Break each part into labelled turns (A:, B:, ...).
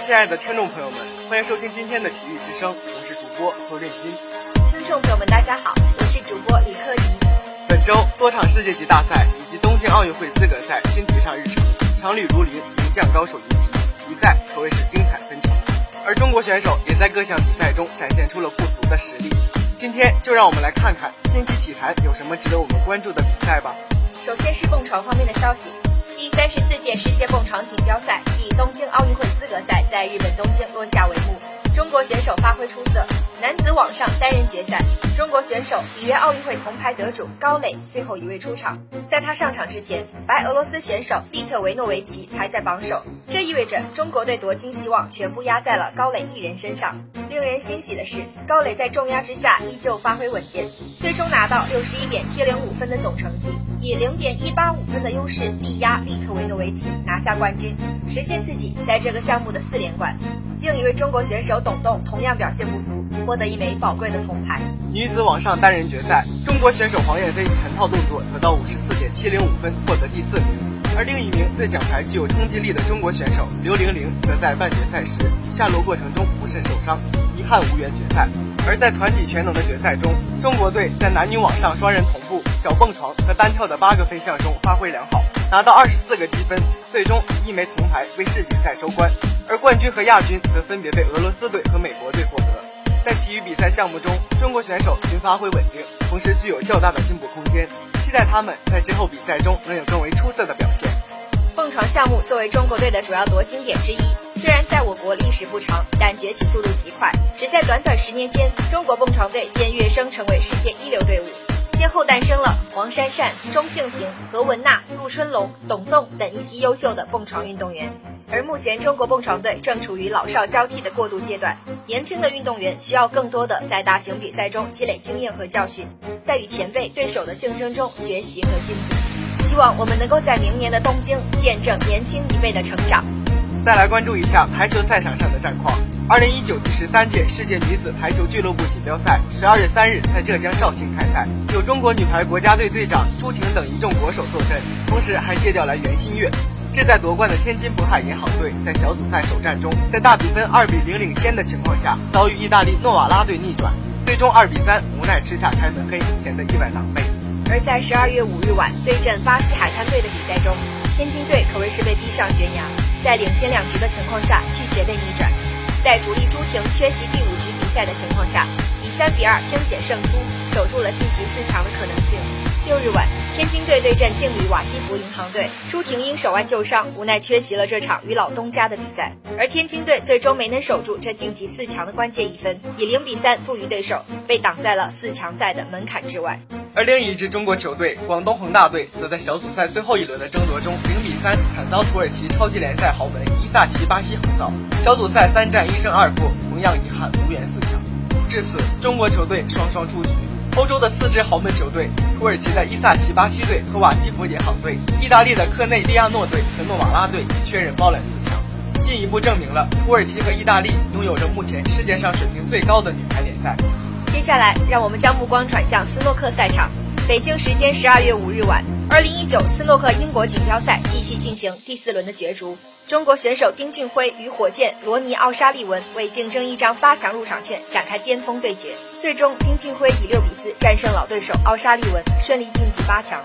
A: 亲爱的听众朋友们，欢迎收听今天的体育之声，我是主播何润金。
B: 听众朋友们，大家好，我是主播李克迪。
A: 本周多场世界级大赛以及东京奥运会资格赛新提上日程，强旅如林，名将高手云集，比赛可谓是精彩纷呈。而中国选手也在各项比赛中展现出了不俗的实力。今天就让我们来看看近期体坛有什么值得我们关注的比赛吧。
B: 首先是蹦床方面的消息。第三十四届世界蹦床锦标赛暨东京奥运会资格赛在日本东京落下帷幕，中国选手发挥出色。男子网上单人决赛，中国选手里约奥运会铜牌得主高磊最后一位出场。在他上场之前，白俄罗斯选手利特维诺维奇排在榜首，这意味着中国队夺金希望全部压在了高磊一人身上。令人欣喜的是，高磊在重压之下依旧发挥稳健，最终拿到六十一点七零五分的总成绩，以零点一八五分的优势力压利特维诺维奇，拿下冠军，实现自己在这个项目的四连冠。另一位中国选手董栋同样表现不俗，获得一枚宝贵的铜牌。
A: 女子网上单人决赛，中国选手黄燕飞全套动作得到五十四点七零五分，获得第四名。而另一名对奖牌具有冲击力的中国选手刘玲玲，则在半决赛时下落过程中不慎受伤，遗憾无缘决赛。而在团体全能的决赛中，中国队在男女网上双人同步、小蹦床和单跳的八个分项中发挥良好，拿到二十四个积分，最终以一枚铜牌为世锦赛收官。而冠军和亚军则分别被俄罗斯队和美国队获得。在其余比赛项目中，中国选手均发挥稳定，同时具有较大的进步空间。期待他们在今后比赛中能有更为出色的表现。
B: 蹦床项目作为中国队的主要夺金点之一，虽然在我国历史不长，但崛起速度极快。只在短短十年间，中国蹦床队便跃升成为世界一流队伍，先后诞生了黄珊珊、钟幸平、何文娜、陆春龙、董栋等一批优秀的蹦床运动员。而目前，中国蹦床队正处于老少交替的过渡阶段，年轻的运动员需要更多的在大型比赛中积累经验和教训，在与前辈对手的竞争中学习和进步。希望我们能够在明年的东京见证年轻一辈的成长。
A: 再来关注一下排球赛场上的战况。二零一九第十三届世界女子排球俱乐部锦标赛十二月三日在浙江绍兴开赛，有中国女排国家队队长朱婷等一众国手坐镇，同时还借调来袁心玥。志在夺冠的天津渤海银行队在小组赛首战中，在大比分二比零领先的情况下，遭遇意大利诺瓦拉队逆转，最终二比三无奈吃下开门黑，显得意外狼狈。
B: 而在十二月五日晚对阵巴西海滩队的比赛中，天津队可谓是被逼上悬崖，在领先两局的情况下拒绝被逆转，在主力朱婷缺席第五局比赛的情况下，以三比二惊险胜出，守住了晋级四强的可能性。六日晚。天津队对阵劲旅瓦基弗银行队，朱婷因手腕旧伤，无奈缺席了这场与老东家的比赛。而天津队最终没能守住这晋级四强的关键一分，以零比三负于对手，被挡在了四强赛的门槛之外。
A: 而另一支中国球队广东恒大队，则在小组赛最后一轮的争夺中，零比三惨遭土耳其超级联赛豪门伊萨奇巴西横扫，小组赛三战一胜二负，同样遗憾无缘四强。至此，中国球队双双出局。欧洲的四支豪门球队：土耳其的伊萨奇巴西队和瓦基弗银行队，意大利的科内利亚诺队和诺瓦拉队已确认包揽四强，进一步证明了土耳其和意大利拥有着目前世界上水平最高的女排联赛。
B: 接下来，让我们将目光转向斯诺克赛场。北京时间十二月五日晚，二零一九斯诺克英国锦标赛继续进行第四轮的角逐。中国选手丁俊晖与火箭罗尼奥沙利文为竞争一张八强入场券展开巅峰对决，最终丁俊晖以六比四战胜老对手奥沙利文，顺利晋级八强。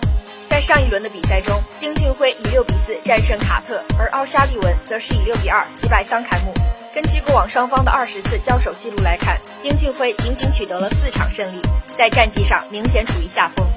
B: 在上一轮的比赛中，丁俊晖以六比四战胜卡特，而奥沙利文则是以六比二击败桑凯姆。根据过往双方的二十次交手记录来看，丁俊晖仅仅取得了四场胜利，在战绩上明显处于下风。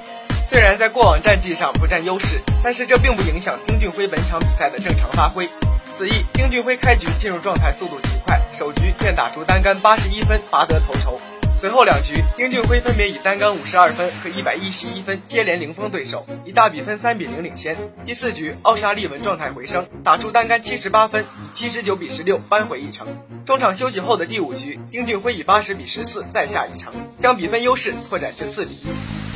A: 虽然在过往战绩上不占优势，但是这并不影响丁俊晖本场比赛的正常发挥。此役，丁俊晖开局进入状态速度极快，首局便打出单杆八十一分，拔得头筹。随后两局，丁俊晖分别以单杆五十二分和一百一十一分接连零封对手，以大比分三比零领先。第四局，奥沙利文状态回升，打出单杆七十八分，以七十九比十六扳回一城。中场休息后的第五局，丁俊晖以八十比十四再下一城，将比分优势拓展至四比一。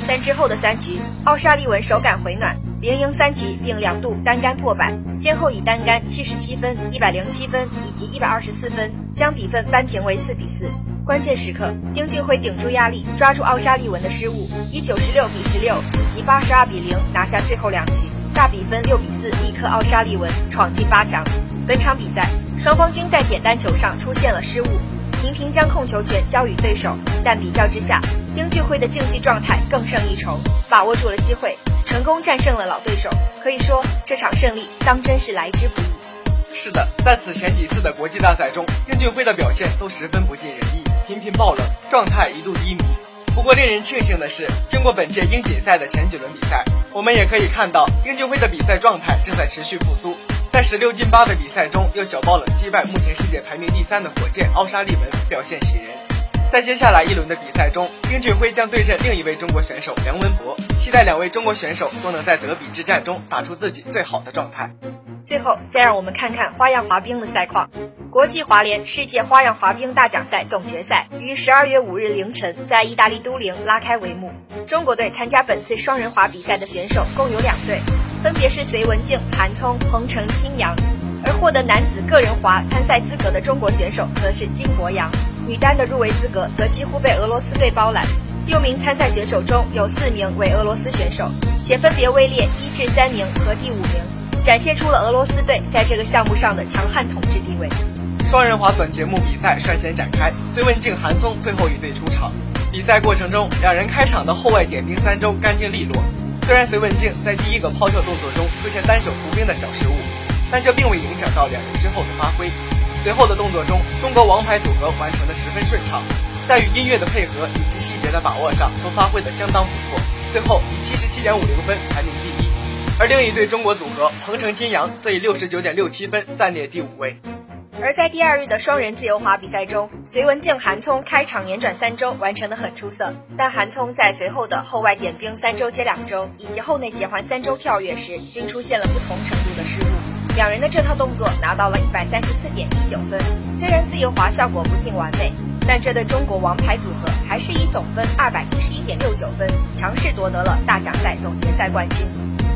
B: 但之后的三局，奥沙利文手感回暖。连赢三局，并两度单杆破百，先后以单杆七十七分、一百零七分以及一百二十四分将比分扳平为四比四。关键时刻，丁俊晖顶住压力，抓住奥沙利文的失误，以九十六比十六以及八十二比零拿下最后两局，大比分六比四力克奥沙利文，闯进八强。本场比赛，双方均在简单球上出现了失误，频频将控球权交予对手。但比较之下，丁俊晖的竞技状态更胜一筹，把握住了机会，成功战胜了老对手。可以说，这场胜利当真是来之不易。
A: 是的，在此前几次的国际大赛中，丁俊晖的表现都十分不尽人意，频频爆冷，状态一度低迷。不过令人庆幸的是，经过本届英锦赛的前几轮比赛，我们也可以看到丁俊晖的比赛状态正在持续复苏。在十六进八的比赛中，又小爆冷击败目前世界排名第三的火箭奥沙利文，表现喜人。在接下来一轮的比赛中，丁俊晖将对阵另一位中国选手梁文博，期待两位中国选手都能在德比之战中打出自己最好的状态。
B: 最后，再让我们看看花样滑冰的赛况。国际滑联世界花样滑冰大奖赛总决赛于十二月五日凌晨在意大利都灵拉开帷幕。中国队参加本次双人滑比赛的选手共有两队，分别是隋文静、韩聪、彭程、金阳。而获得男子个人滑参赛资格的中国选手则是金博洋，女单的入围资格则几乎被俄罗斯队包揽。六名参赛选手中有四名为俄罗斯选手，且分别位列一至三名和第五名。展现出了俄罗斯队在这个项目上的强悍统治地位。
A: 双人滑短节目比赛率先展开，隋文静、韩聪最后一队出场。比赛过程中，两人开场的后外点冰三周干净利落。虽然隋文静在第一个抛跳动作中出现单手扶冰的小失误，但这并未影响到两人之后的发挥。随后的动作中，中国王牌组合完成的十分顺畅，在与音乐的配合以及细节的把握上都发挥的相当不错。最后以七十七点五零分排名第。而另一对中国组合彭程金阳则以六十九点六七分暂列第五位。
B: 而在第二日的双人自由滑比赛中，隋文静、韩聪开场连转三周完成的很出色，但韩聪在随后的后外点冰三周接两周以及后内结环三周跳跃时，均出现了不同程度的失误。两人的这套动作拿到了一百三十四点一九分。虽然自由滑效果不尽完美，但这对中国王牌组合还是以总分二百一十一点六九分强势夺得了大奖赛总决赛冠军。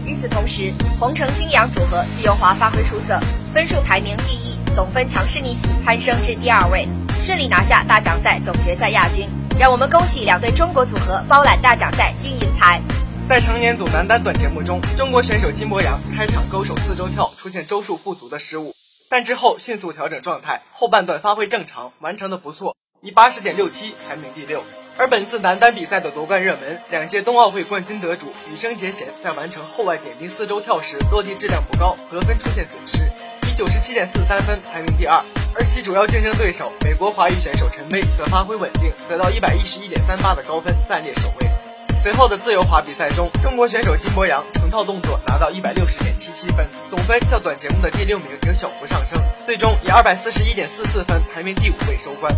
B: 与此同时，红城金阳组合自由滑发挥出色，分数排名第一，总分强势逆袭，攀升至第二位，顺利拿下大奖赛总决赛亚军。让我们恭喜两队中国组合包揽大奖赛金银牌。
A: 在成年组男单短节目中，中国选手金博洋开场勾手四周跳出现周数不足的失误，但之后迅速调整状态，后半段发挥正常，完成的不错，以八十点六七排名第六。而本次男单比赛的夺冠热门，两届冬奥会冠军得主羽生结弦在完成后外点冰四周跳时落地质量不高，得分出现损失，以九十七点四三分排名第二。而其主要竞争对手美国华裔选手陈薇则发挥稳定，得到一百一十一点三八的高分，暂列首位。随后的自由滑比赛中，中国选手金博洋成套动作拿到一百六十点七七分，总分较短节目的第六名有小幅上升，最终以二百四十一点四四分排名第五位收官。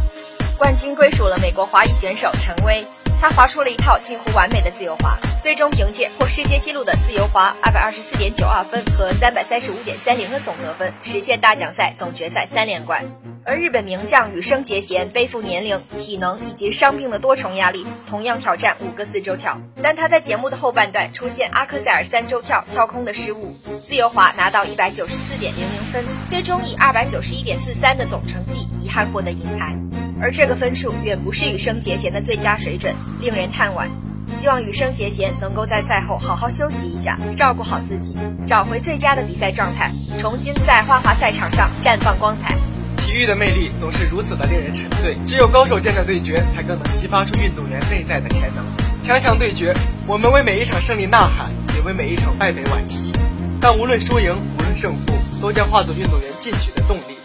B: 冠军归属了美国华裔选手陈薇，她滑出了一套近乎完美的自由滑，最终凭借破世界纪录的自由滑二百二十四点九二分和三百三十五点三零的总得分，实现大奖赛总决赛三连冠。而日本名将羽生结弦背负年龄、体能以及伤病的多重压力，同样挑战五个四周跳，但他在节目的后半段出现阿克塞尔三周跳跳空的失误，自由滑拿到一百九十四点零零分，最终以二百九十一点四三的总成绩遗憾获得银牌。而这个分数远不是羽生结弦的最佳水准，令人叹惋。希望羽生结弦能够在赛后好好休息一下，照顾好自己，找回最佳的比赛状态，重新在花滑赛场上绽放光彩。
A: 体育的魅力总是如此的令人沉醉，只有高手间的对决，才更能激发出运动员内在的潜能。强强对决，我们为每一场胜利呐喊，也为每一场败北惋惜。但无论输赢，无论胜负，都将化作运动员进取的动力。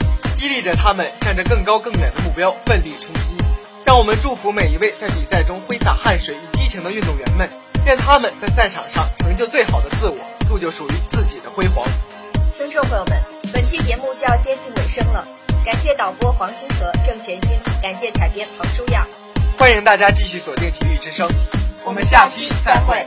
A: 激励着他们向着更高更远的目标奋力冲击，让我们祝福每一位在比赛中挥洒汗水与激情的运动员们，愿他们在赛场上成就最好的自我，铸就属于自己的辉煌。
B: 听众朋友们，本期节目就要接近尾声了，感谢导播黄星河、郑全新，感谢采编彭舒亚，
A: 欢迎大家继续锁定体育之声，我们下期再会。